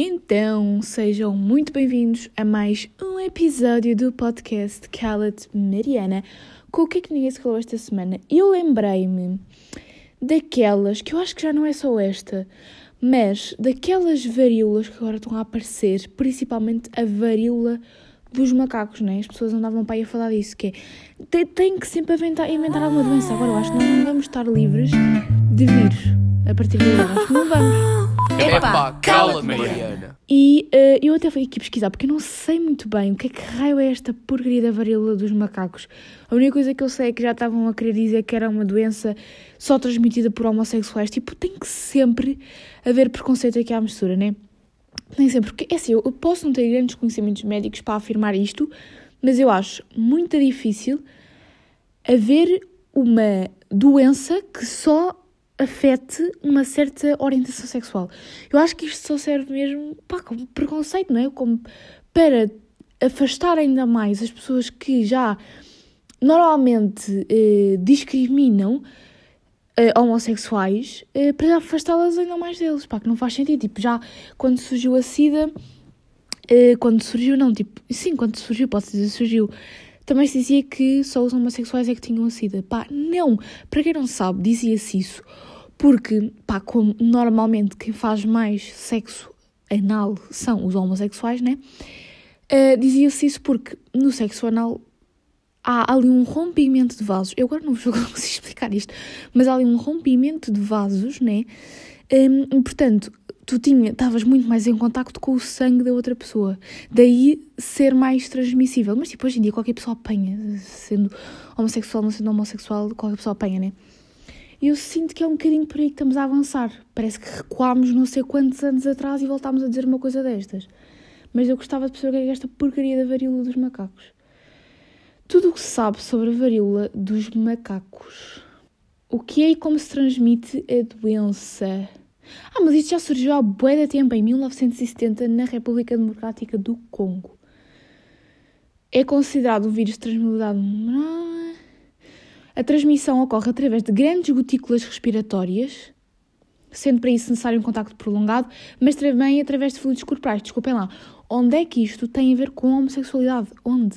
Então, sejam muito bem-vindos a mais um episódio do podcast Cala-te Mariana. Com o que é que ninguém se falou esta semana? Eu lembrei-me daquelas, que eu acho que já não é só esta, mas daquelas varíolas que agora estão a aparecer, principalmente a varíola dos macacos, né? As pessoas andavam para aí a falar disso, que é, tem que sempre inventar, inventar alguma doença. Agora eu acho que não vamos estar livres de vírus a partir de agora. Acho que não vamos. Epá, cala-te, Mariana. E uh, eu até fui aqui pesquisar, porque eu não sei muito bem o que é que raio é esta porcaria da varíola dos macacos. A única coisa que eu sei é que já estavam a querer dizer que era uma doença só transmitida por homossexuais. Tipo, tem que sempre haver preconceito aqui à mistura, né? Nem sempre, porque é assim, eu posso não ter grandes conhecimentos médicos para afirmar isto, mas eu acho muito difícil haver uma doença que só afete uma certa orientação sexual. Eu acho que isto só serve mesmo pá, como preconceito, não é? Como para afastar ainda mais as pessoas que já normalmente eh, discriminam eh, homossexuais eh, para afastá-las ainda mais deles, pá, que não faz sentido. Tipo, já quando surgiu a SIDA, eh, quando surgiu, não, tipo, sim, quando surgiu, pode dizer surgiu, também se dizia que só os homossexuais é que tinham a SIDA. Pá, não, para quem não sabe, dizia-se isso porque, pá, como normalmente quem faz mais sexo anal são os homossexuais, né? Uh, Dizia-se isso porque no sexo anal há ali um rompimento de vasos. Eu agora não consigo explicar isto, mas há ali um rompimento de vasos, né? Um, portanto, tu estavas muito mais em contacto com o sangue da outra pessoa. Daí ser mais transmissível. Mas tipo, hoje em dia qualquer pessoa apanha, sendo homossexual, não sendo homossexual, qualquer pessoa apanha, né? Eu sinto que é um bocadinho por aí que estamos a avançar. Parece que recuámos não sei quantos anos atrás e voltámos a dizer uma coisa destas. Mas eu gostava de perceber o que é esta porcaria da varíola dos macacos. Tudo o que se sabe sobre a varíola dos macacos. O que é e como se transmite a doença? Ah, mas isto já surgiu há bué de tempo, em 1970, na República Democrática do Congo. É considerado um vírus transmissibilidade a transmissão ocorre através de grandes gotículas respiratórias, sendo para isso necessário um contacto prolongado, mas também através de fluidos corporais. Desculpem lá. Onde é que isto tem a ver com a homossexualidade? Onde?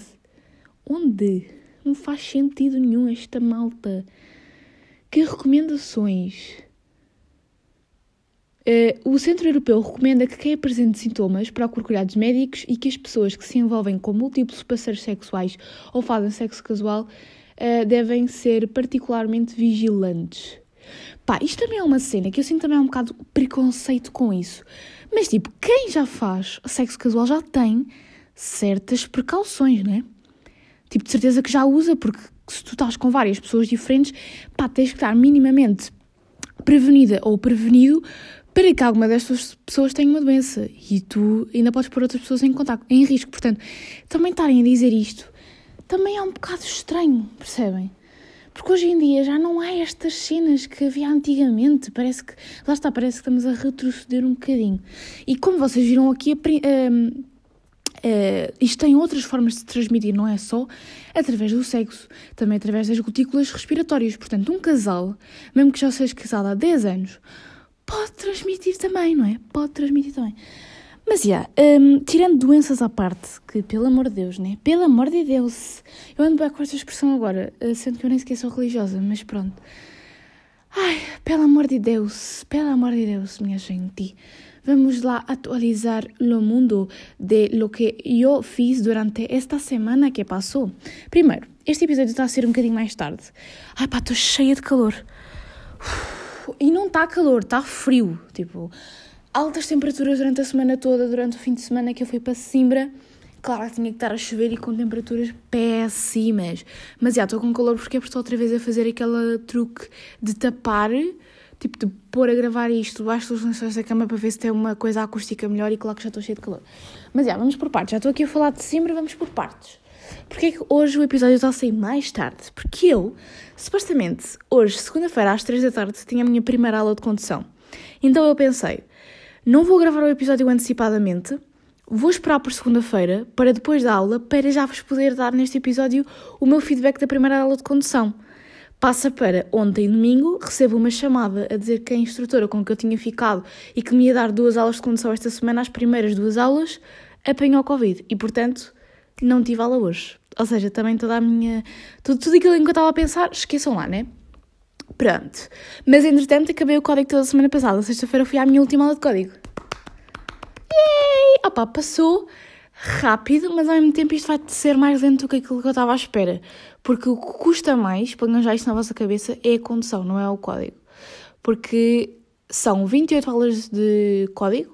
Onde? Não faz sentido nenhum esta malta. Que recomendações? Uh, o Centro Europeu recomenda que quem apresente sintomas procure cuidados médicos e que as pessoas que se envolvem com múltiplos parceiros sexuais ou fazem sexo casual uh, devem ser particularmente vigilantes. Pá, isto também é uma cena que eu sinto também um bocado preconceito com isso. Mas, tipo, quem já faz sexo casual já tem certas precauções, né? Tipo, de certeza que já usa, porque se tu estás com várias pessoas diferentes, pá, tens que estar minimamente prevenida ou prevenido para que alguma destas pessoas tenha uma doença e tu ainda podes pôr outras pessoas em contato, em risco. Portanto, também estarem a dizer isto também é um bocado estranho, percebem? Porque hoje em dia já não há estas cenas que havia antigamente. Parece que. Lá está, parece que estamos a retroceder um bocadinho. E como vocês viram aqui, uh, uh, isto tem outras formas de se transmitir, não é só através do sexo, também através das gotículas respiratórias. Portanto, um casal, mesmo que já seja casado há 10 anos, pode transmitir também, não é? Pode transmitir também. Mas, já, yeah, um, tirando doenças à parte, que pelo amor de Deus, né? Pelo amor de Deus. Eu ando bem com esta expressão agora, eh, sendo que eu nem sequer sou religiosa, mas pronto. Ai, pelo amor de Deus, pelo amor de Deus, minha gente. Vamos lá atualizar o mundo de lo que eu fiz durante esta semana que passou. Primeiro, este episódio está a ser um bocadinho mais tarde. Ai pá, estou cheia de calor. E não está calor, está frio. Tipo, altas temperaturas durante a semana toda, durante o fim de semana que eu fui para Simbra. Claro que tinha que estar a chover e com temperaturas péssimas. Mas já estou com calor porque estou outra vez a fazer aquele truque de tapar, tipo de pôr a gravar isto debaixo dos lençóis da cama para ver se tem uma coisa acústica melhor e claro que já estou cheia de calor. Mas já, vamos por partes. Já estou aqui a falar de Simbra, vamos por partes. Porquê é que hoje o episódio está a sair mais tarde? Porque eu, supostamente, hoje, segunda-feira, às 3 da tarde, tinha a minha primeira aula de condução. Então eu pensei, não vou gravar o episódio antecipadamente, vou esperar por segunda-feira para depois da aula, para já vos poder dar neste episódio o meu feedback da primeira aula de condução. Passa para ontem, domingo, recebo uma chamada a dizer que a instrutora com que eu tinha ficado e que me ia dar duas aulas de condução esta semana, as primeiras duas aulas, apanhou Covid e, portanto, não tive aula hoje. Ou seja, também toda a minha. Tudo, tudo aquilo em que eu estava a pensar, esqueçam lá, né? Pronto. Mas entretanto, acabei o código toda a semana passada. Sexta-feira fui à minha última aula de código. Yay! Opa, passou rápido, mas ao mesmo tempo isto vai ser mais lento do que aquilo que eu estava à espera. Porque o que custa mais, ponham já isto na vossa cabeça, é a condução, não é o código. Porque são 28 aulas de código.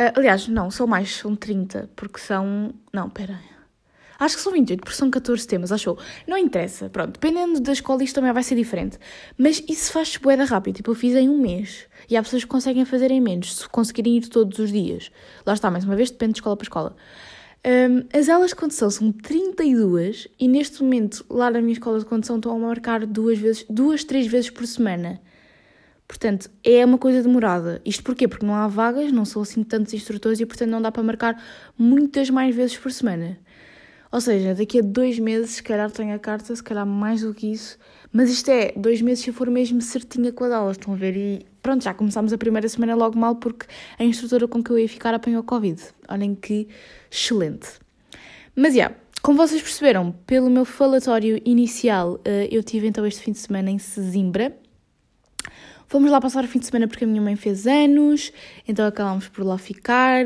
Uh, aliás, não, são mais, são 30, porque são. Não, pera. Acho que são 28, porque são 14 temas, achou? Não interessa, pronto. Dependendo da escola, isto também vai ser diferente. Mas isso faz-se boeda rápido. Tipo, eu fiz em um mês. E há pessoas que conseguem fazer em menos, se conseguirem ir todos os dias. Lá está, mais uma vez, depende de escola para escola. Um, as aulas de condução são 32 e neste momento, lá na minha escola de condução, estão a marcar duas, vezes, duas, três vezes por semana. Portanto, é uma coisa demorada. Isto porquê? Porque não há vagas, não são assim tantos instrutores e, portanto, não dá para marcar muitas mais vezes por semana. Ou seja, daqui a dois meses, se calhar tenho a carta, se calhar mais do que isso. Mas isto é, dois meses se eu for mesmo certinha com as aulas, estão a ver? E pronto, já começámos a primeira semana logo mal porque a instrutora com que eu ia ficar apanhou Covid. Olhem que excelente. Mas, já, yeah, como vocês perceberam, pelo meu falatório inicial, eh, eu tive então este fim de semana em Sesimbra. Fomos lá passar o fim de semana porque a minha mãe fez anos, então acabámos por lá ficar,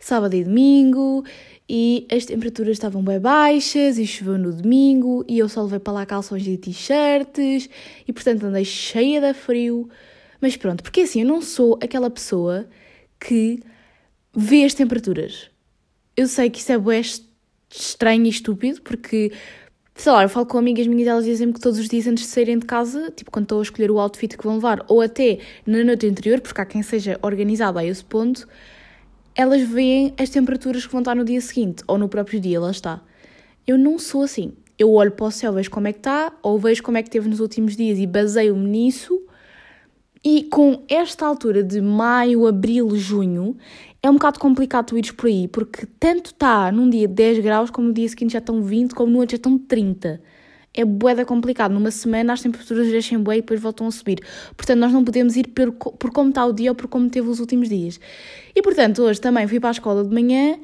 sábado e domingo, e as temperaturas estavam bem baixas e choveu no domingo e eu só levei para lá calções e t-shirts e portanto andei cheia de frio. Mas pronto, porque assim, eu não sou aquela pessoa que vê as temperaturas. Eu sei que isso é estranho e estúpido porque, sei lá, eu falo com amigas minhas e elas dizem-me que todos os dias antes de saírem de casa, tipo quando estou a escolher o outfit que vão levar ou até na noite anterior, porque há quem seja organizado a esse ponto, elas veem as temperaturas que vão estar no dia seguinte, ou no próprio dia, lá está. Eu não sou assim. Eu olho para o céu, vejo como é que está, ou vejo como é que teve nos últimos dias e baseio-me nisso. E com esta altura de maio, abril, junho, é um bocado complicado tu ires por aí, porque tanto está num dia 10 graus, como no dia seguinte já estão 20, como no outro já estão 30 é boeda complicado. Numa semana as temperaturas descem bué e depois voltam a subir. Portanto, nós não podemos ir por, por como está o dia ou por como teve os últimos dias. E, portanto, hoje também fui para a escola de manhã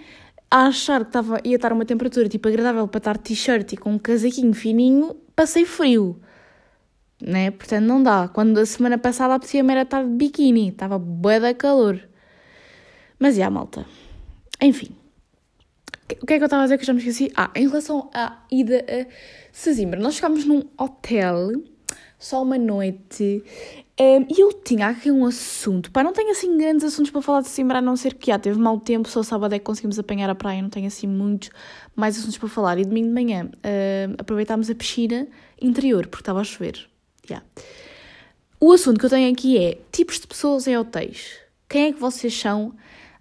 a achar que estava, ia estar uma temperatura tipo agradável para estar t-shirt e com um casaquinho fininho, passei frio. Né? Portanto, não dá. Quando a semana passada apetecia-me era estar de biquíni, estava bué calor. Mas, já, malta. Enfim. O que é que eu estava a dizer que eu já me esqueci? Ah, em relação à ida a Sesimbra, nós ficámos num hotel só uma noite um, e eu tinha aqui um assunto. Pá, não tenho assim grandes assuntos para falar de Sesimbra, a não ser que já teve mau tempo, só sábado é que conseguimos apanhar a praia, não tenho assim muitos mais assuntos para falar. E domingo de manhã um, aproveitámos a piscina interior, porque estava a chover. Yeah. O assunto que eu tenho aqui é tipos de pessoas em hotéis. Quem é que vocês são?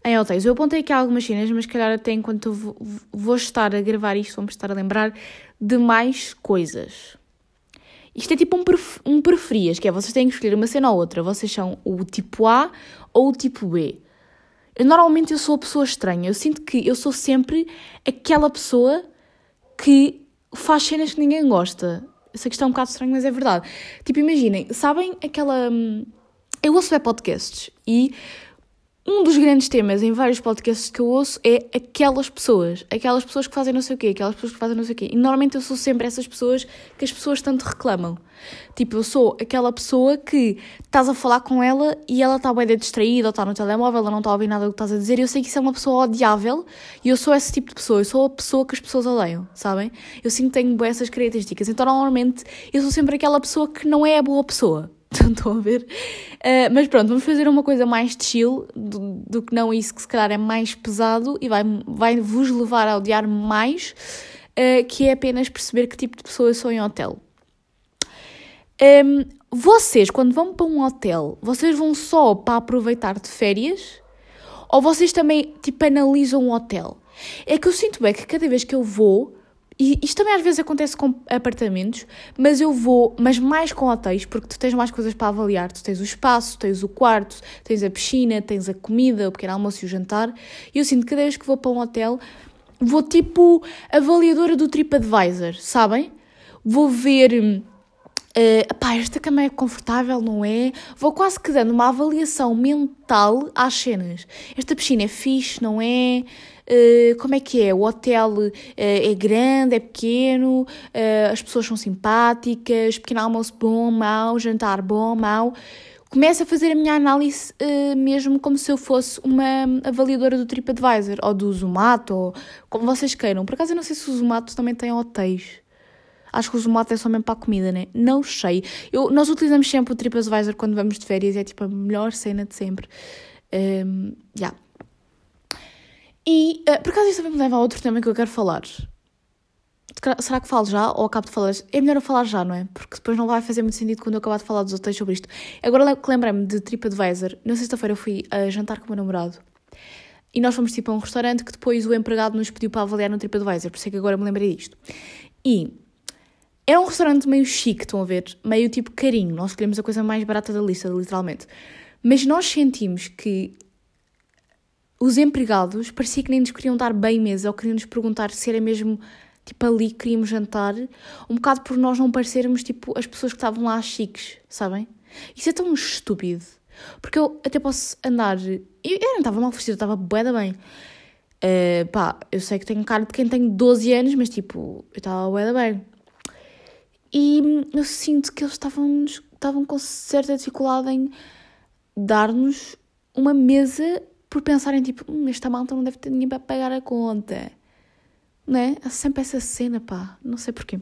Em hotéis. Eu apontei aqui algumas cenas, mas calhar até enquanto vou, vou estar a gravar isto, vamos estar a lembrar de mais coisas. Isto é tipo um, pref um preferias, que é vocês têm que escolher uma cena ou outra. Vocês são o tipo A ou o tipo B. Eu, normalmente eu sou a pessoa estranha. Eu sinto que eu sou sempre aquela pessoa que faz cenas que ninguém gosta. Eu sei que isto é um bocado estranho, mas é verdade. Tipo, imaginem, sabem aquela. Hum, eu ouço é podcasts e um dos grandes temas em vários podcasts que eu ouço é aquelas pessoas, aquelas pessoas que fazem não sei o quê, aquelas pessoas que fazem não sei o quê. E normalmente eu sou sempre essas pessoas que as pessoas tanto reclamam. Tipo, eu sou aquela pessoa que estás a falar com ela e ela está bem distraída ou está no telemóvel, ela não está a ouvir nada do que estás a dizer. E eu sei que isso é uma pessoa odiável e eu sou esse tipo de pessoa. Eu sou a pessoa que as pessoas odeiam, sabem? Eu sinto que tenho essas características. Então, normalmente, eu sou sempre aquela pessoa que não é a boa pessoa. Estão a ver? Uh, mas pronto, vamos fazer uma coisa mais chill do, do, que não isso que se calhar é mais pesado e vai, vai vos levar a odiar mais, uh, que é apenas perceber que tipo de pessoa eu sou em hotel. Um, vocês, quando vão para um hotel, vocês vão só para aproveitar de férias? Ou vocês também, tipo, analisam o hotel? É que eu sinto bem que cada vez que eu vou, e isto também às vezes acontece com apartamentos, mas eu vou, mas mais com hotéis, porque tu tens mais coisas para avaliar. Tu tens o espaço, tens o quarto, tens a piscina, tens a comida, o pequeno almoço e o jantar. E eu sinto que cada vez que vou para um hotel, vou tipo avaliadora do TripAdvisor, sabem? Vou ver Uh, pá, esta cama é confortável, não é? Vou quase que dando uma avaliação mental às cenas. Esta piscina é fixe, não é? Uh, como é que é? O hotel uh, é grande, é pequeno, uh, as pessoas são simpáticas, pequeno almoço bom, mau, jantar bom, mau. Começo a fazer a minha análise mesmo como se eu fosse uma avaliadora do TripAdvisor ou do Zomato, ou como vocês queiram. Por acaso eu não sei se o Zomato também tem hotéis. Acho que o Zomato é só mesmo para a comida, né? Não sei. Eu, nós utilizamos sempre o TripAdvisor quando vamos de férias, é tipo a melhor cena de sempre. Um, yeah. E, uh, por acaso, isso também me leva a outro tema que eu quero falar. Será que falo já ou acabo de falar? É melhor eu falar já, não é? Porque depois não vai fazer muito sentido quando eu acabar de falar dos hotéis sobre isto. Agora que lembrei-me de TripAdvisor, na sexta-feira eu fui a jantar com o meu namorado e nós fomos tipo a um restaurante que depois o empregado nos pediu para avaliar no TripAdvisor, por isso é que agora me lembrei disto. E era um restaurante meio chique, estão a ver? Meio tipo carinho. Nós escolhemos a coisa mais barata da lista, literalmente. Mas nós sentimos que os empregados parecia que nem nos queriam dar bem mesa ou queriam nos perguntar se era mesmo tipo ali que queríamos jantar, um bocado por nós não parecermos tipo as pessoas que estavam lá chiques, sabem? Isso é tão estúpido. Porque eu até posso andar. Eu, eu não estava mal vestida, eu estava bué bem. Uh, pá, eu sei que tenho cara de quem tem 12 anos, mas tipo, eu estava bué bem. E eu sinto que eles estavam, estavam com certa dificuldade em dar-nos uma mesa por pensarem tipo, hum, esta malta não deve ter ninguém para pagar a conta. Não é? Há sempre essa cena, pá. Não sei porquê.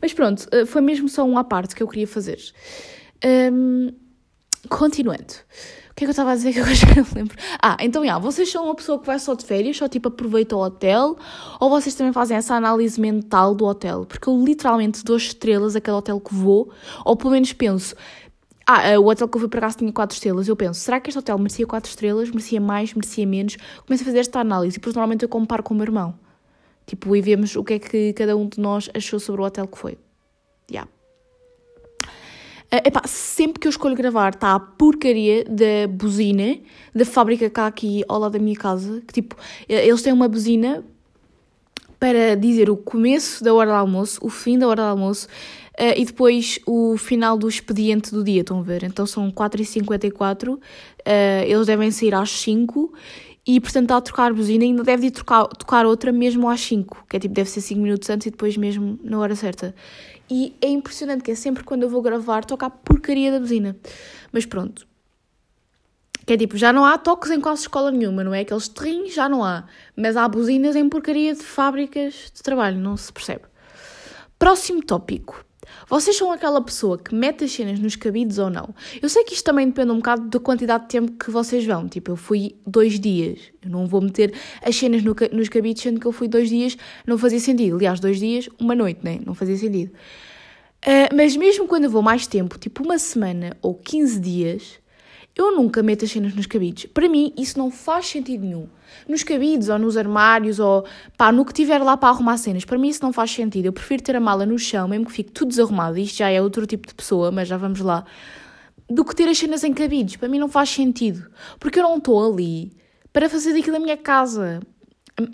Mas pronto, eh, foi mesmo só um à parte que eu queria fazer. Um, continuando. O que é que eu estava a dizer que eu já não lembro? Ah, então, já, vocês são uma pessoa que vai só de férias, só tipo aproveita o hotel, ou vocês também fazem essa análise mental do hotel? Porque eu literalmente dou estrelas a cada hotel que vou, ou pelo menos penso, ah, eh, o hotel que eu fui para cá tinha 4 estrelas. Eu penso, será que este hotel merecia 4 estrelas? Merecia mais? Merecia menos? Começo a fazer esta análise e depois normalmente eu comparo com o meu irmão. Tipo, e vemos o que é que cada um de nós achou sobre o hotel que foi. Uh, epá, sempre que eu escolho gravar está a porcaria da buzina da fábrica cá aqui ao lado da minha casa. Que tipo, eles têm uma buzina para dizer o começo da hora do almoço, o fim da hora do almoço uh, e depois o final do expediente do dia, estão a ver? Então são 4h54, uh, eles devem sair às 5 e portanto está a trocar a buzina e ainda deve ir trocar, tocar outra mesmo às 5, que é tipo, deve ser 5 minutos antes e depois mesmo na hora certa. E é impressionante que é sempre quando eu vou gravar toca a porcaria da buzina. Mas pronto. Que é tipo, já não há toques em quase escola nenhuma, não é? Aqueles terrinhos já não há. Mas há buzinas em porcaria de fábricas de trabalho, não se percebe. Próximo tópico. Vocês são aquela pessoa que mete as cenas nos cabides ou não? Eu sei que isto também depende um bocado da quantidade de tempo que vocês vão. Tipo, eu fui dois dias. Eu não vou meter as cenas no, nos cabides, sendo que eu fui dois dias, não fazia sentido. Aliás, dois dias, uma noite, né? Não fazia sentido. Uh, mas mesmo quando eu vou mais tempo, tipo uma semana ou 15 dias, eu nunca meto as cenas nos cabides. Para mim, isso não faz sentido nenhum. Nos cabides ou nos armários ou pá, no que tiver lá para arrumar cenas. Para mim, isso não faz sentido. Eu prefiro ter a mala no chão, mesmo que fique tudo desarrumado. Isto já é outro tipo de pessoa, mas já vamos lá. Do que ter as cenas em cabides. Para mim, não faz sentido. Porque eu não estou ali para fazer daquilo a minha casa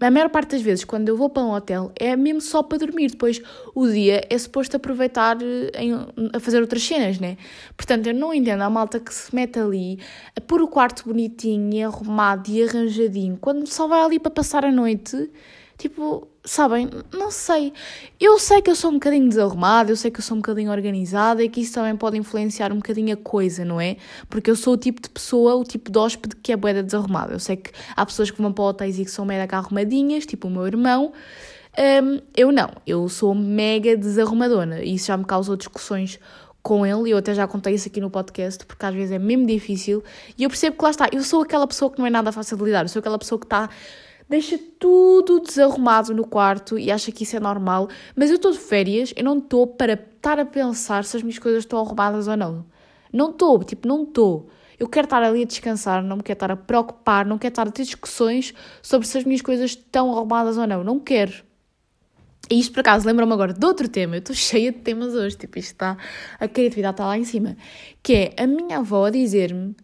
a maior parte das vezes, quando eu vou para um hotel, é mesmo só para dormir. Depois, o dia é suposto aproveitar eh, em, a fazer outras cenas, né? Portanto, eu não entendo a malta que se mete ali a pôr o quarto bonitinho e arrumado e arranjadinho, quando só vai ali para passar a noite Tipo, sabem, não sei. Eu sei que eu sou um bocadinho desarrumada, eu sei que eu sou um bocadinho organizada e que isso também pode influenciar um bocadinho a coisa, não é? Porque eu sou o tipo de pessoa, o tipo de hóspede que é boeda desarrumada. Eu sei que há pessoas que vão para hotéis e que são mega arrumadinhas, tipo o meu irmão. Um, eu não, eu sou mega desarrumadona e isso já me causou discussões com ele, e eu até já contei isso aqui no podcast, porque às vezes é mesmo difícil, e eu percebo que lá está, eu sou aquela pessoa que não é nada fácil de lidar, eu sou aquela pessoa que está deixa tudo desarrumado no quarto e acha que isso é normal. Mas eu estou de férias, eu não estou para estar a pensar se as minhas coisas estão arrumadas ou não. Não estou, tipo, não estou. Eu quero estar ali a descansar, não me quero estar a preocupar, não quero estar a ter discussões sobre se as minhas coisas estão arrumadas ou não. Não quero. E isto, por acaso, lembra-me agora de outro tema. Eu estou cheia de temas hoje. Tipo, isto está... A criatividade está lá em cima. Que é a minha avó a dizer-me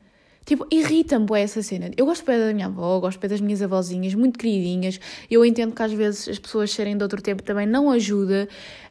Tipo, irrita-me bué essa cena. Eu gosto bem da minha avó, gosto bem das minhas avózinhas, muito queridinhas. Eu entendo que às vezes as pessoas serem de outro tempo também não ajuda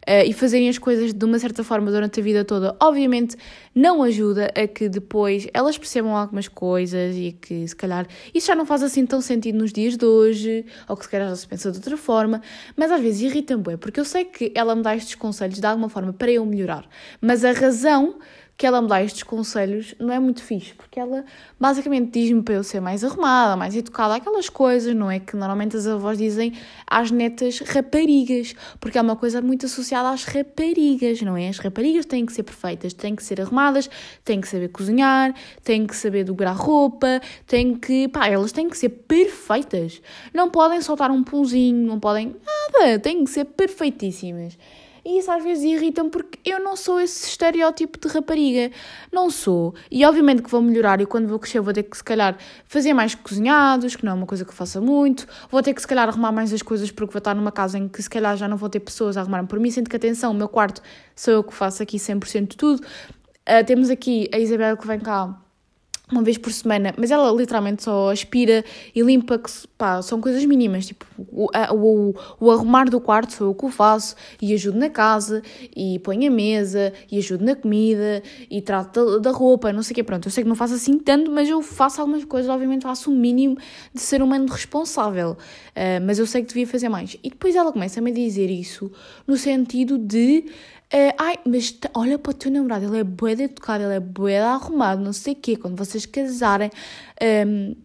uh, e fazerem as coisas de uma certa forma durante a vida toda, obviamente não ajuda a que depois elas percebam algumas coisas e que se calhar isso já não faz assim tão sentido nos dias de hoje, ou que se calhar já se pensa de outra forma, mas às vezes irrita-me bué, porque eu sei que ela me dá estes conselhos de alguma forma para eu melhorar, mas a razão que ela me dá estes conselhos não é muito fixe, porque ela basicamente diz-me para eu ser mais arrumada, mais educada, aquelas coisas, não é? Que normalmente as avós dizem às netas raparigas, porque é uma coisa muito associada às raparigas, não é? As raparigas têm que ser perfeitas, têm que ser arrumadas, têm que saber cozinhar, têm que saber dobrar roupa, têm que. pá, elas têm que ser perfeitas. Não podem soltar um punzinho, não podem. nada, têm que ser perfeitíssimas. E isso às vezes irrita-me porque eu não sou esse estereótipo de rapariga. Não sou. E obviamente que vou melhorar e quando vou crescer vou ter que se calhar fazer mais cozinhados, que não é uma coisa que faça muito. Vou ter que se calhar arrumar mais as coisas porque vou estar numa casa em que se calhar já não vou ter pessoas a arrumarem por mim. Sendo que atenção, o meu quarto sou eu que faço aqui 100% de tudo. Uh, temos aqui a Isabel que vem cá uma vez por semana, mas ela literalmente só aspira e limpa, que, pá, são coisas mínimas, tipo, o, o, o, arrumar do quarto sou eu que o faço, e ajudo na casa, e ponho a mesa, e ajudo na comida, e trato da, da roupa, não sei o quê, pronto, eu sei que não faço assim tanto, mas eu faço algumas coisas, obviamente faço o mínimo de ser humano responsável, uh, mas eu sei que devia fazer mais. E depois ela começa-me a dizer isso, no sentido de Uh, ai, mas olha para o teu namorado, ele é bué de educado, ele é bué de arrumado, não sei o quê. Quando vocês casarem, um, ehm,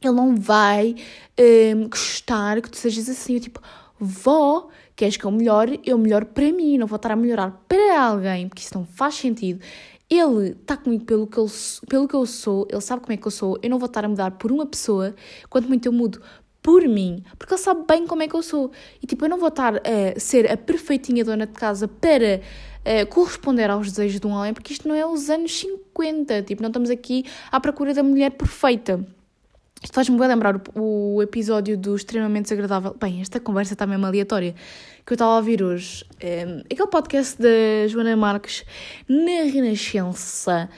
ele não vai um, ehm, gostar que tu sejas assim. Eu tipo, vó, queres que eu melhore? Eu melhoro para mim, não vou estar a melhorar para alguém, porque isso não faz sentido. Ele está comigo pelo que, ele, pelo que eu sou, ele sabe como é que eu sou, eu não vou estar a mudar por uma pessoa, quanto muito eu mudo por mim, porque ele sabe bem como é que eu sou. E tipo, eu não vou estar a ser a perfeitinha dona de casa para uh, corresponder aos desejos de um homem, porque isto não é os anos 50, tipo, não estamos aqui à procura da mulher perfeita. Isto faz-me bem lembrar o, o, episódio do Extremamente Desagradável. Bem, esta conversa está mesmo aleatória. Que eu estava a ouvir hoje. Um, ehm, aquele podcast da Joana Marques na Renascença.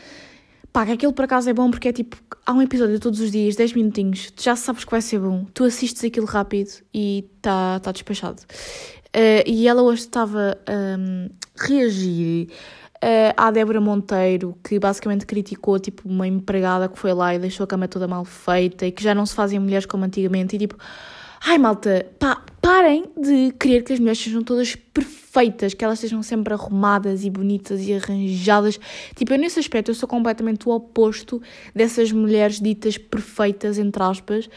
Pá, que aquilo por acaso é bom porque é tipo, há um episódio todos os dias, 10 minutinhos, tu já sabes que vai ser bom, tu assistes aquilo rápido e está tá despachado. Uh, e ela hoje estava a um, reagir uh, à Débora Monteiro, que basicamente criticou tipo uma empregada que foi lá e deixou a cama toda mal feita e que já não se fazem mulheres como antigamente e tipo, ai malta, pá, parem de querer que as mulheres sejam todas perfeitas perfeitas, que elas estejam sempre arrumadas e bonitas e arranjadas. Tipo, eu nesse aspecto eu sou completamente o oposto dessas mulheres ditas perfeitas, entre aspas.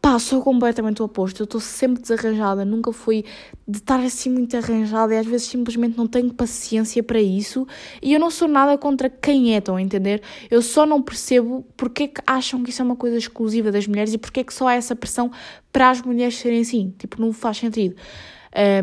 Pá, sou completamente o oposto. Eu estou sempre desarranjada, nunca fui de estar assim muito arranjada e às vezes simplesmente não tenho paciência para isso. E eu não sou nada contra quem é, estão a entender? Eu só não percebo porque é que acham que isso é uma coisa exclusiva das mulheres e porque é que só há essa pressão para as mulheres serem assim. Tipo, não faz sentido.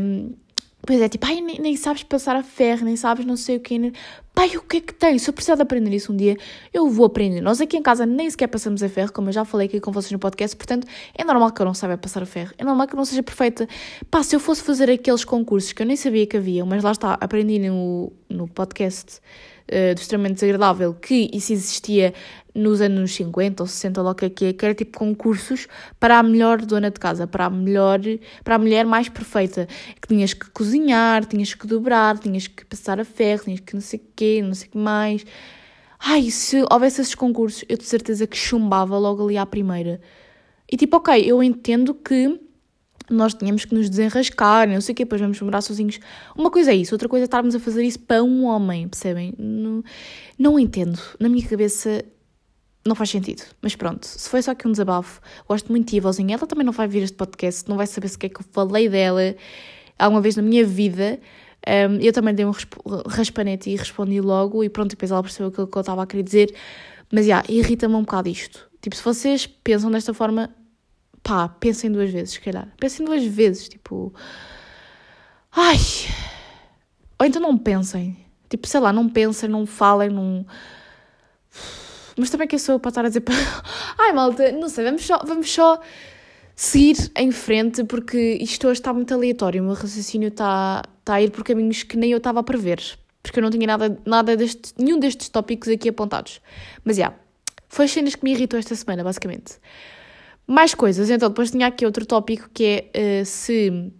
Um, Pois é, tipo, ai, nem, nem, sabes passar a ferro, nem sabes não sei o que. Pai, o que é que tem? Se eu precisar de aprender isso um dia, eu vou aprender. Nós aqui em casa nem sequer passamos a ferro, como eu já falei aqui com vocês no podcast, portanto, é normal que eu não saiba passar a ferro. É normal que eu não seja perfeita. Pá, se eu fosse fazer aqueles concursos que eu nem sabia que havia, mas lá está, aprendi no, no podcast uh, do extremamente desagradável que isso existia nos anos 50 ou 60, logo que é, que era tipo concursos para a melhor dona de casa, para a melhor, para a mulher mais perfeita, que tinhas que cozinhar, tinhas que dobrar, tinhas que passar a ferro, tinhas que não sei o quê, não sei o que mais. Ai, se houvesse esses concursos, eu de certeza que chumbava logo ali à primeira. E tipo, ok, eu entendo que nós tínhamos que nos desenrascar, não sei o quê, depois vamos morar sozinhos. Uma coisa é isso, outra coisa é estarmos a fazer isso para um homem, percebem? Não, não entendo. Na minha cabeça não faz sentido. Mas pronto, se foi só que um desabafo, gosto muito de vozinha. Ela também não vai vir este podcast, não vai saber se que é que eu falei dela alguma vez na minha vida. Um, eu também dei um raspanete e respondi logo, e pronto, depois ela percebeu aquilo que eu estava a querer dizer. Mas já, yeah, irrita-me um bocado isto. Tipo, se vocês pensam desta forma, pá, pensem duas vezes, se calhar. Pensem duas vezes, tipo. Ai! Ou então não pensem. Tipo, sei lá, não pensem, não falem, não. Mas também que eu sou para estar a dizer. Ai, malta, não sei, vamos só, vamos só seguir em frente porque isto hoje está muito aleatório. O meu raciocínio está, está a ir por caminhos que nem eu estava a prever. Porque eu não tinha nada, nada deste, nenhum destes tópicos aqui apontados. Mas já. Yeah, Foi as cenas que me irritou esta semana, basicamente. Mais coisas, então depois tinha aqui outro tópico que é uh, se.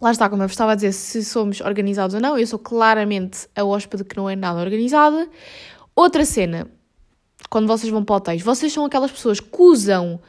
Lá está, como eu estava a dizer, se somos organizados ou não. Eu sou claramente a hóspede que não é nada organizada. Outra cena, quando vocês vão para hotéis, vocês são aquelas pessoas que usam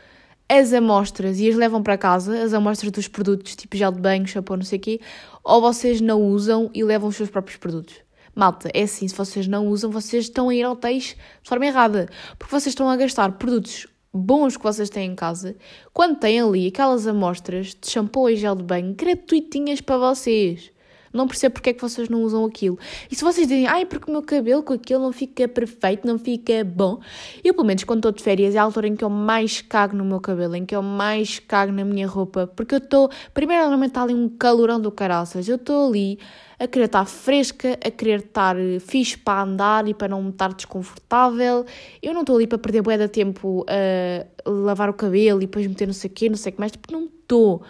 as amostras e as levam para casa, as amostras dos produtos, tipo gel de banho, shampoo, não sei o quê, ou vocês não usam e levam os seus próprios produtos. Malta, é assim, se vocês não usam, vocês estão a ir ao hotéis de forma errada, porque vocês estão a gastar produtos bons que vocês têm em casa, quando têm ali aquelas amostras de shampoo e gel de banho gratuitinhas para vocês. Não percebo porque é que vocês não usam aquilo. E se vocês dizem, ai, porque o meu cabelo com aquilo não fica perfeito, não fica bom. Eu, pelo menos, quando estou de férias, é a altura em que eu mais cago no meu cabelo, em que eu mais cago na minha roupa. Porque eu estou, primeiro, normalmente está ali um calorão do caraças. Eu estou ali a querer estar fresca, a querer estar fixe para andar e para não estar desconfortável. Eu não estou ali para perder bué de tempo a lavar o cabelo e depois meter não sei o quê, não sei o que mais, porque não estou.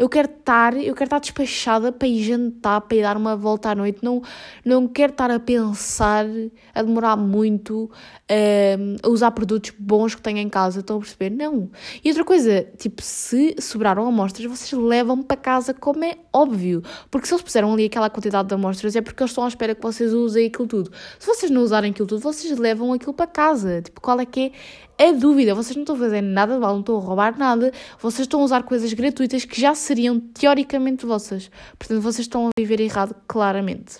Eu quero estar, eu quero estar despachada para ir jantar, para ir dar uma volta à noite. Não, não quero estar a pensar, a demorar muito, ehm, a usar produtos bons que tenho em casa. Estão a perceber? Não. E outra coisa, tipo, se sobraram amostras, vocês levam para casa, como é óbvio. Porque se eles puseram ali aquela quantidade de amostras, é porque eles estão à espera que vocês usem aquilo tudo. Se vocês não usarem aquilo tudo, vocês levam aquilo para casa. Tipo, qual é que é é dúvida, vocês não estão a fazer nada de mal, não estão a roubar nada, vocês estão a usar coisas gratuitas que já seriam teoricamente vossas. Portanto, vocês estão a viver errado claramente.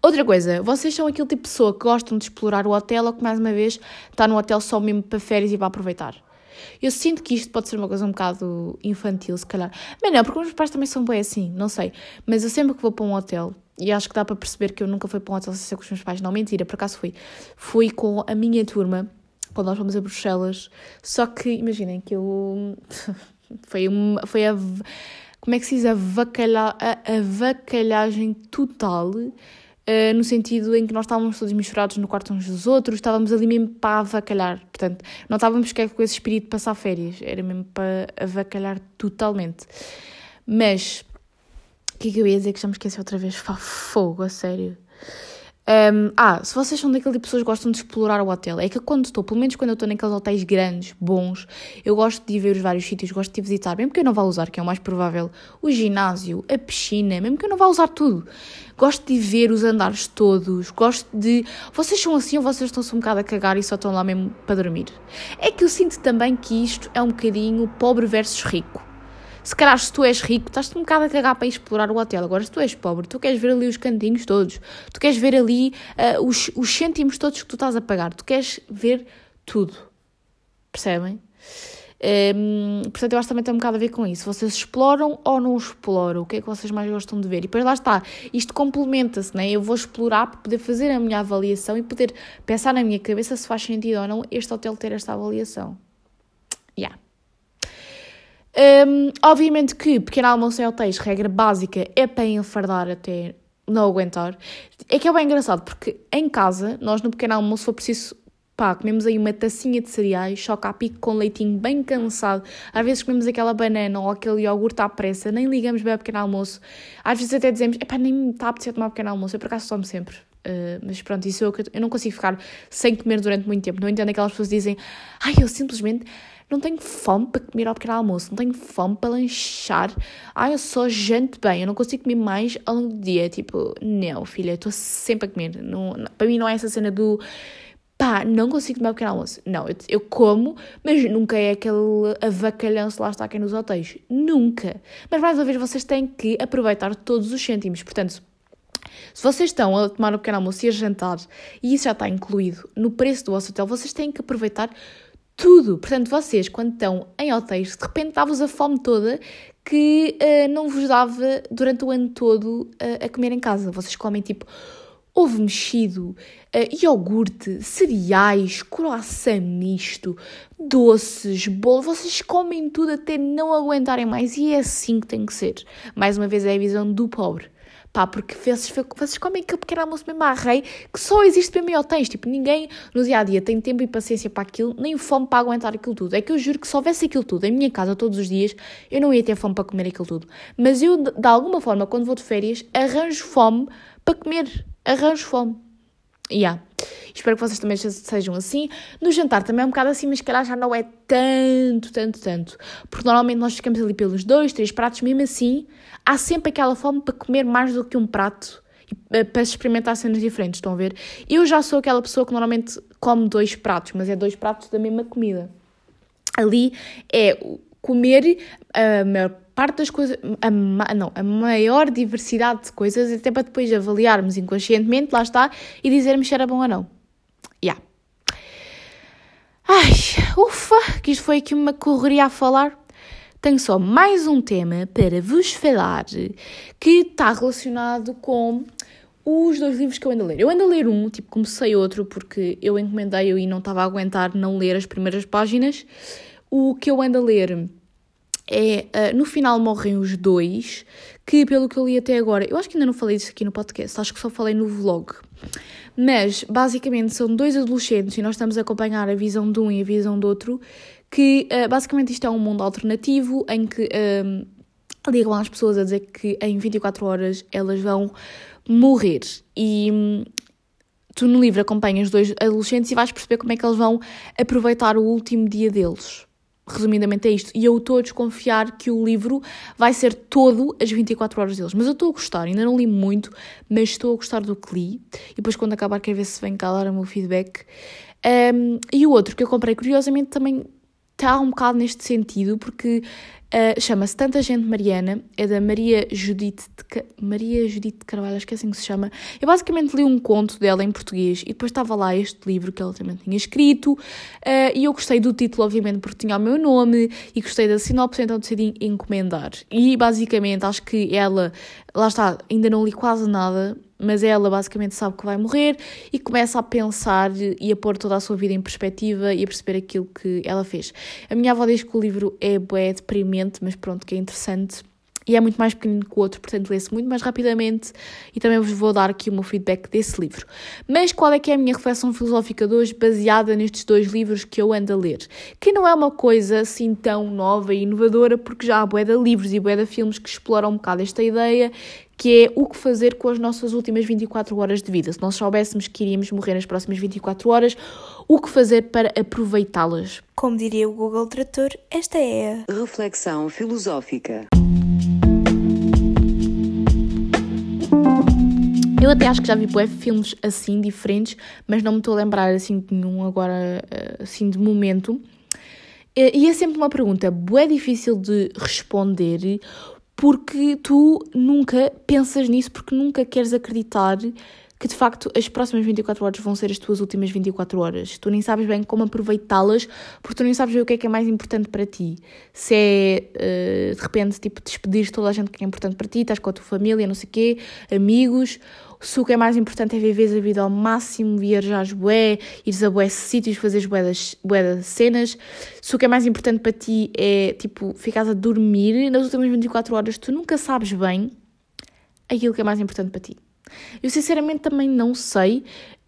Outra coisa, vocês são aquele tipo de pessoa que gostam de explorar o hotel ou que, mais uma vez, está no hotel só mesmo para férias e para aproveitar. Eu sinto que isto pode ser uma coisa um bocado infantil, se calhar. Mas não, porque os meus pais também são bem assim, não sei. Mas eu sempre que vou para um hotel, e acho que dá para perceber que eu nunca fui para um hotel sem ser com os meus pais, não, mentira, por acaso fui. Fui com a minha turma quando nós fomos a Bruxelas. Só que, imaginem que eu. foi, uma, foi a. Como é que se diz? A, vacalha, a, a vacalhagem total. Uh, no sentido em que nós estávamos todos misturados no quarto uns dos outros, estávamos ali mesmo para avacalhar. Portanto, não estávamos com esse espírito de passar férias, era mesmo para avacalhar totalmente. Mas, o que é que eu ia dizer que já me esqueci outra vez? Fá, fogo, a sério. Um, ah, se vocês são daquele tipo de pessoas que gostam de explorar o hotel, é que quando estou, pelo menos quando eu estou naqueles hotéis grandes, bons, eu gosto de ir ver os vários sítios, gosto de visitar, mesmo que eu não vá usar, que é o mais provável, o ginásio, a piscina, mesmo que eu não vá usar tudo. Gosto de ver os andares todos, gosto de. Vocês são assim ou vocês estão-se um bocado a cagar e só estão lá mesmo para dormir? É que eu sinto também que isto é um bocadinho pobre versus rico. Se calhar, se tu és rico, estás-te um bocado a cagar para explorar o hotel. Agora, se tu és pobre, tu queres ver ali os cantinhos todos, tu queres ver ali uh, os, os cêntimos todos que tu estás a pagar, tu queres ver tudo. Percebem? Um, ehm, portanto, eu acho que também tem um bocado a ver com isso. Vocês exploram ou não exploram? O que é que vocês mais gostam de ver? E depois lá está, isto complementa-se, né? Eu vou explorar para poder fazer a minha avaliação e poder pensar na minha cabeça se faz sentido ou não este hotel ter esta avaliação. Yeah. Um, obviamente que pequeno almoço em hotéis, regra básica, é para enfardar até não aguentar. É que é bem engraçado, porque em casa, nós no pequeno almoço, for preciso, pá, comemos aí uma tacinha de cereais, choca a pico com leitinho bem cansado. Às vezes comemos aquela banana ou aquele iogurte à pressa, nem ligamos bem ao pequeno almoço. Às vezes até dizemos, epá, nem me está a apetecer tomar pequeno almoço. Eu por acaso tomo sempre. Uh, mas pronto, isso é eu, eu não consigo ficar sem comer durante muito tempo. Não entendo aquelas pessoas que dizem, ai, eu simplesmente não tenho fome para comer ao pequeno almoço, não tenho fome para lanchar. Ai, eu sou gente bem, eu não consigo comer mais ao longo do dia. Tipo, não, filha, estou sempre a comer. Não, não, para mim não é essa cena do pá, não consigo comer o pequeno almoço. Não, eu, eu, como, mas nunca é aquele avacalhanço lá está aqui nos hotéis. Nunca. Mas mais uma vez, vocês têm que aproveitar todos os cêntimos. Portanto, se vocês estão a tomar o pequeno almoço e a jantar, e isso já está incluído no preço do vosso hotel, vocês têm que aproveitar tudo. Portanto, vocês, quando estão em hotéis, de repente dá-vos a fome toda que uh, não vos dava durante o ano todo uh, a comer em casa. Vocês comem tipo ovo mexido, uh, iogurte, cereais, croissant misto, doces, bolo. Vocês comem tudo até não aguentarem mais e é assim que tem que ser. Mais uma vez é a visão do pobre. Pá, porque vocês, vocês comem aquele pequeno almoço mesmo à rei que só existe mesmo em hotéis. Tipo, ninguém no dia a dia tem tempo e paciência para aquilo, nem fome para aguentar aquilo tudo. É que eu juro que se houvesse aquilo tudo em minha casa todos os dias, eu não ia ter fome para comer aquilo tudo. Mas eu, de alguma forma, quando vou de férias, arranjo fome para comer. Arranjo fome. Yeah. Espero que vocês também sejam assim. No jantar também é um bocado assim, mas calhar já não é tanto, tanto, tanto. Porque normalmente nós ficamos ali pelos dois, três pratos, mesmo assim, há sempre aquela fome para comer mais do que um prato eh, para experimentar cenas diferentes, estão a ver? Eu já sou aquela pessoa que normalmente come dois pratos, mas é dois pratos da mesma comida. Ali é comer a maior parte das coisas, a, não, a maior diversidade de coisas, até para depois avaliarmos inconscientemente, lá está, e dizermos se era bom ou não. Yeah. Ai, ufa, que isto foi aqui uma correria a falar. Tenho só mais um tema para vos falar que está relacionado com os dois livros que eu ando a ler. Eu ando a ler um, tipo, comecei outro porque eu encomendei-o e não estava a aguentar não ler as primeiras páginas. O que eu ando a ler é uh, No Final Morrem os Dois, que pelo que eu li até agora, eu acho que ainda não falei disso aqui no podcast, acho que só falei no vlog. Mas basicamente são dois adolescentes e nós estamos a acompanhar a visão de um e a visão do outro, que uh, basicamente isto é um mundo alternativo em que uh, ligam às pessoas a dizer que em 24 horas elas vão morrer. E hum, tu no livro acompanhas dois adolescentes e vais perceber como é que eles vão aproveitar o último dia deles. Resumidamente é isto. E eu estou a desconfiar que o livro vai ser todo as 24 horas deles. Mas eu estou a gostar, ainda não li muito, mas estou a gostar do que li. E depois, quando acabar, quero ver se vem cá dar o meu feedback. Um, e o outro que eu comprei, curiosamente, também está um bocado neste sentido, porque Uh, Chama-se Tanta Gente Mariana, é da Maria Judite de, Maria Judite de Carvalho, acho que é assim que se chama. Eu basicamente li um conto dela em português e depois estava lá este livro que ela também tinha escrito. Uh, e eu gostei do título, obviamente, porque tinha o meu nome e gostei da sinopse, então decidi encomendar. E basicamente acho que ela, lá está, ainda não li quase nada, mas ela basicamente sabe que vai morrer e começa a pensar e a pôr toda a sua vida em perspectiva e a perceber aquilo que ela fez. A minha avó diz que o livro é bué deprimente, mas pronto, que é interessante e é muito mais pequenino que o outro, portanto lê-se muito mais rapidamente e também vos vou dar aqui o meu feedback desse livro. Mas qual é que é a minha reflexão filosófica de hoje baseada nestes dois livros que eu ando a ler? Que não é uma coisa assim tão nova e inovadora, porque já há bué de livros e bué de filmes que exploram um bocado esta ideia, que é o que fazer com as nossas últimas 24 horas de vida. Se nós soubéssemos que iríamos morrer nas próximas 24 horas, o que fazer para aproveitá-las? Como diria o Google Trator, esta é a reflexão filosófica. Eu até acho que já vi bué filmes assim, diferentes, mas não me estou a lembrar assim de nenhum agora, eh, assim, de momento. E é sempre uma pergunta bué difícil de responder, porque tu nunca pensas nisso, porque nunca queres acreditar que de facto as próximas 24 horas vão ser as tuas últimas 24 horas. Tu nem sabes bem como aproveitá-las, porque tu nem sabes bem o que é que é mais importante para ti. Se é, uh, de repente, tipo, despedir toda a gente que é importante para ti, estás com a tua família, não sei o quê, amigos, se o que é mais importante é viver a vida ao máximo, viajares bué, ires a bué sítios, fazeres bué das, bué das cenas, se o que é mais importante para ti é, tipo, ficares a dormir nas últimas 24 horas, tu nunca sabes bem aquilo que é mais importante para ti. Eu sinceramente também não sei.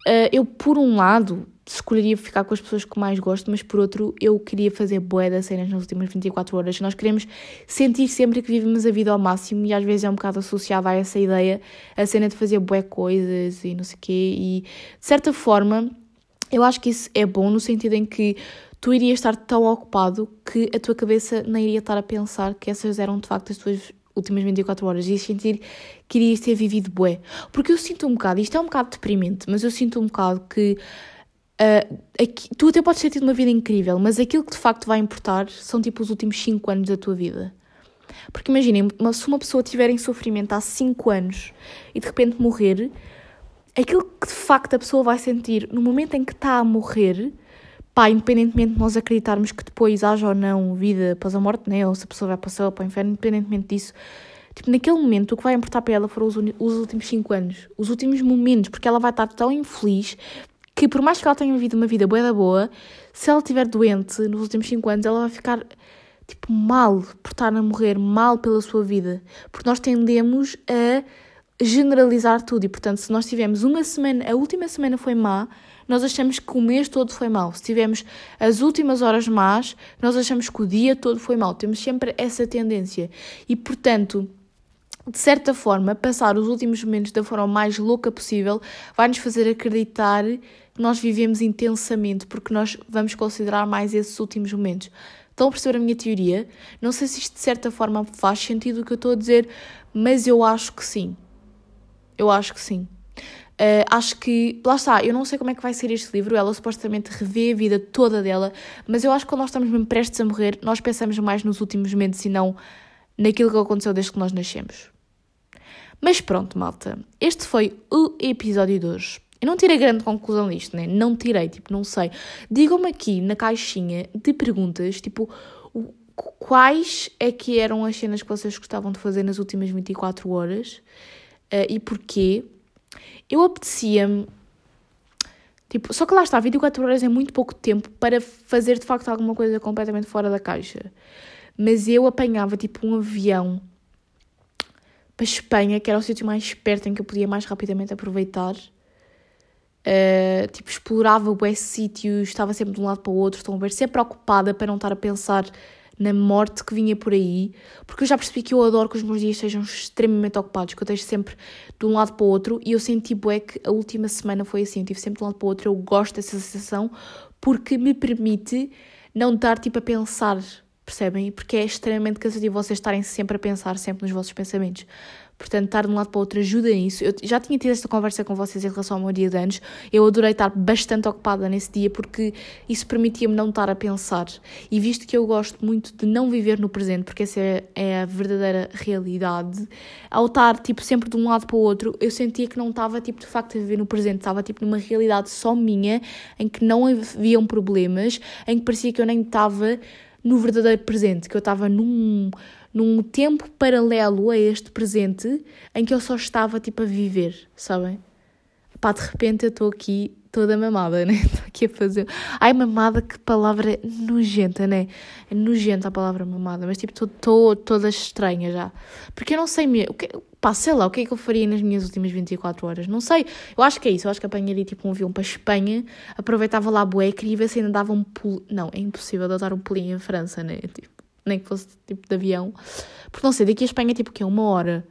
Uh, eu, por um lado, escolheria ficar com as pessoas que mais gosto, mas por outro, eu queria fazer bué das cenas nas últimas 24 horas. Nós queremos sentir sempre que vivemos a vida ao máximo e às vezes é um bocado associada a essa ideia, a cena de fazer bué coisas e não sei o quê. E, de certa forma, eu acho que isso é bom no sentido em que tu irias estar tão ocupado que a tua cabeça nem iria estar a pensar que essas eram de facto as tuas últimas 24 horas e sentir que irias ter vivido bué. Porque eu sinto um bocado, isto é um bocado deprimente, mas eu sinto um bocado que uh, aqui, tu até podes ter tido uma vida incrível, mas aquilo que de facto vai importar são tipo os últimos 5 anos da tua vida. Porque imaginem, se uma pessoa estiver em sofrimento há 5 anos e de repente morrer, aquilo que de facto a pessoa vai sentir no momento em que está a morrer pá, independentemente de nós acreditarmos que depois haja ou não vida após a morte, né? ou se a pessoa vai para o céu ou para o inferno, independentemente disso, tipo, naquele momento o que vai importar para ela foram os, os últimos 5 anos, os últimos momentos, porque ela vai estar tão infeliz que por mais que ela tenha vivido uma vida boa da boa, se ela estiver doente nos últimos 5 anos, ela vai ficar tipo mal por estar a morrer, mal pela sua vida, porque nós tendemos a generalizar tudo e portanto se nós tivemos uma semana, a última semana foi má, nós achamos que o mês todo foi mau. Se tivemos as últimas horas más, nós achamos que o dia todo foi mau. Temos sempre essa tendência. E, portanto, de certa forma, passar os últimos momentos da forma mais louca possível vai nos fazer acreditar que nós vivemos intensamente, porque nós vamos considerar mais esses últimos momentos. Estão a perceber a minha teoria? Não sei se isto de certa forma faz sentido o que eu estou a dizer, mas eu acho que sim. Eu acho que sim. Uh, acho que, lá está, eu não sei como é que vai ser este livro, ela supostamente revê a vida toda dela, mas eu acho que quando nós estamos mesmo prestes a morrer, nós pensamos mais nos últimos momentos e não naquilo que aconteceu desde que nós nascemos. Mas pronto, malta, este foi o episódio de hoje. Eu não tirei grande conclusão disto, né? Não tirei, tipo, não sei. Digam-me aqui na caixinha de perguntas, tipo, quais é que eram as cenas que vocês gostavam de fazer nas últimas 24 horas uh, e porquê. Eu apetecia-me. Tipo, só que lá está, 24 horas é muito pouco tempo para fazer de facto alguma coisa completamente fora da caixa. Mas eu apanhava tipo um avião para Espanha, que era o sítio mais perto em que eu podia mais rapidamente aproveitar Uh, tipo, explorava o sítio, estava sempre de um lado para o outro, estão a ver, sempre ocupada para não estar a pensar na morte que vinha por aí, porque eu já percebi que eu adoro que os meus dias sejam extremamente ocupados, que eu esteja sempre de um lado para o outro, e eu senti bué que a última semana foi assim, estive sempre de um lado para o outro, eu gosto dessa sensação, porque me permite não estar tipo a pensar, percebem? Porque é extremamente cansativo vocês estarem sempre a pensar, sempre nos vossos pensamentos. Portanto, estar de um lado para o outro ajuda nisso. Eu já tinha tido esta conversa com vocês em relação ao meu dia de anos. Eu adorei estar bastante ocupada nesse dia porque isso permitia-me não estar a pensar. E visto que eu gosto muito de não viver no presente, porque essa é, é a verdadeira realidade, ao estar tipo sempre de um lado para o outro, eu sentia que não estava tipo de facto a viver no presente, estava tipo numa realidade só minha, em que não haviam problemas, em que parecia que eu nem estava no verdadeiro presente, que eu estava num num tempo paralelo a este presente em que eu só estava tipo a viver, sabem? Pá, de repente eu estou aqui toda mamada, né? Estou aqui a fazer. Ai, mamada, que palavra nojenta, né? É nojenta a palavra mamada, mas tipo, estou toda estranha já. Porque eu não sei mesmo. Pá, sei lá, o que é que eu faria nas minhas últimas 24 horas? Não sei. Eu acho que é isso. Eu acho que apanharia tipo um avião para Espanha, aproveitava lá a bué, queria ver se ainda dava um pulo. Não, é impossível de dar um pulinho em França, né? Tipo, nem que fosse tipo de avião. Porque não sei, daqui a Espanha tipo que é uma hora.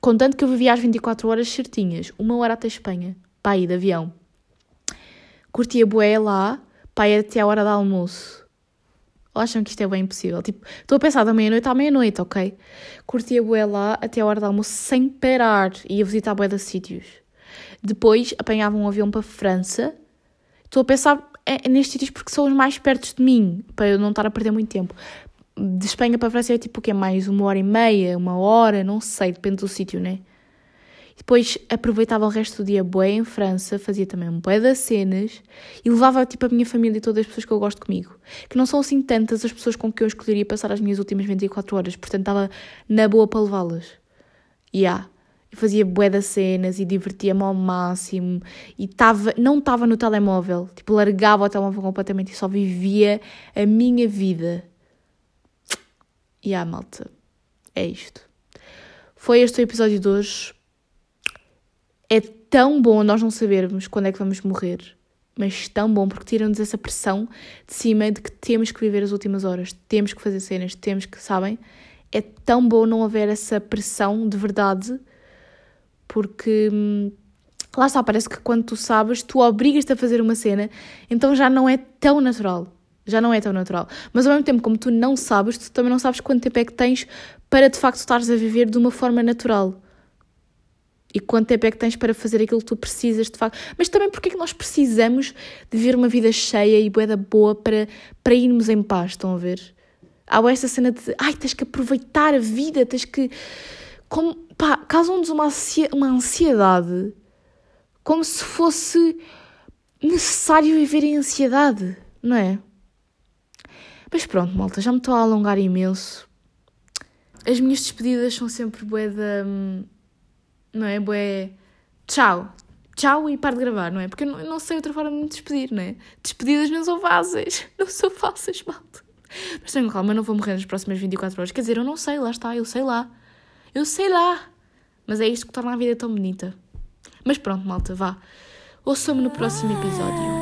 Contanto que eu vivia às 24 horas certinhas, uma hora até Espanha, para ir de avião. Curtia bué lá, para ir até a hora do almoço. Ou acham que isto é bem impossível? Tipo, estou a pensar da meia-noite à meia-noite, ok? Curtia bué lá até a hora do almoço sem parar. Ia visitar bué de sítios. Depois apanhava um avião para a França. Estou a pensar é, nestes sítios porque são os mais perto de mim, para eu não estar a perder muito tempo de Espanha para a França é tipo o que é mais uma hora e meia, uma hora, não sei, depende do sítio, né? Depois aproveitava o resto do dia bué em França, fazia também um bué das cenas e levava tipo a minha família e todas as pessoas que eu gosto comigo. Que não são assim tantas as pessoas com que eu escolheria passar as minhas últimas 24 horas, portanto estava na boa para levá-las. E yeah. Fazia bué das cenas e divertia-me ao máximo e tava, não estava no telemóvel, tipo largava o telemóvel completamente e só vivia a minha vida. E a malta, é isto. Foi este o episódio de hoje. É tão bom nós não sabermos quando é que vamos morrer, mas tão bom porque tira-nos essa pressão de cima de que temos que viver as últimas horas, temos que fazer cenas, temos que, sabem? É tão bom não haver essa pressão de verdade, porque hum, lá está, parece que quando tu sabes, tu obrigas-te a fazer uma cena, então já não é tão natural já não é tão natural. Mas ao mesmo tempo, como tu não sabes, tu também não sabes quanto tempo é que tens para de facto estares a viver de uma forma natural. E quanto tempo é que tens para fazer aquilo que tu precisas de facto. Mas também porque é que nós precisamos de viver uma vida cheia e boeda boa para, para irmos em paz, estão a ver? Há essa cena de, ai, tens que aproveitar a vida, tens que... Como, pá, causam-nos uma, uma ansiedade como se fosse necessário viver em ansiedade, não é? Mas pronto, malta, já me estou a alongar imenso. As minhas despedidas são sempre bué da. Não é? Bué. Tchau. Tchau e paro de gravar, não é? Porque eu não, sei outra forma de me despedir, não é? Despedidas não são fáceis. Não são fáceis, malta. Mas tenho calma, eu não vou morrer nas próximas 24 horas. Quer dizer, eu não sei, lá está, eu sei lá. Eu sei lá. Mas é isto que torna a vida tão bonita. Mas pronto, malta, vá. Ouçam-me no próximo episódio.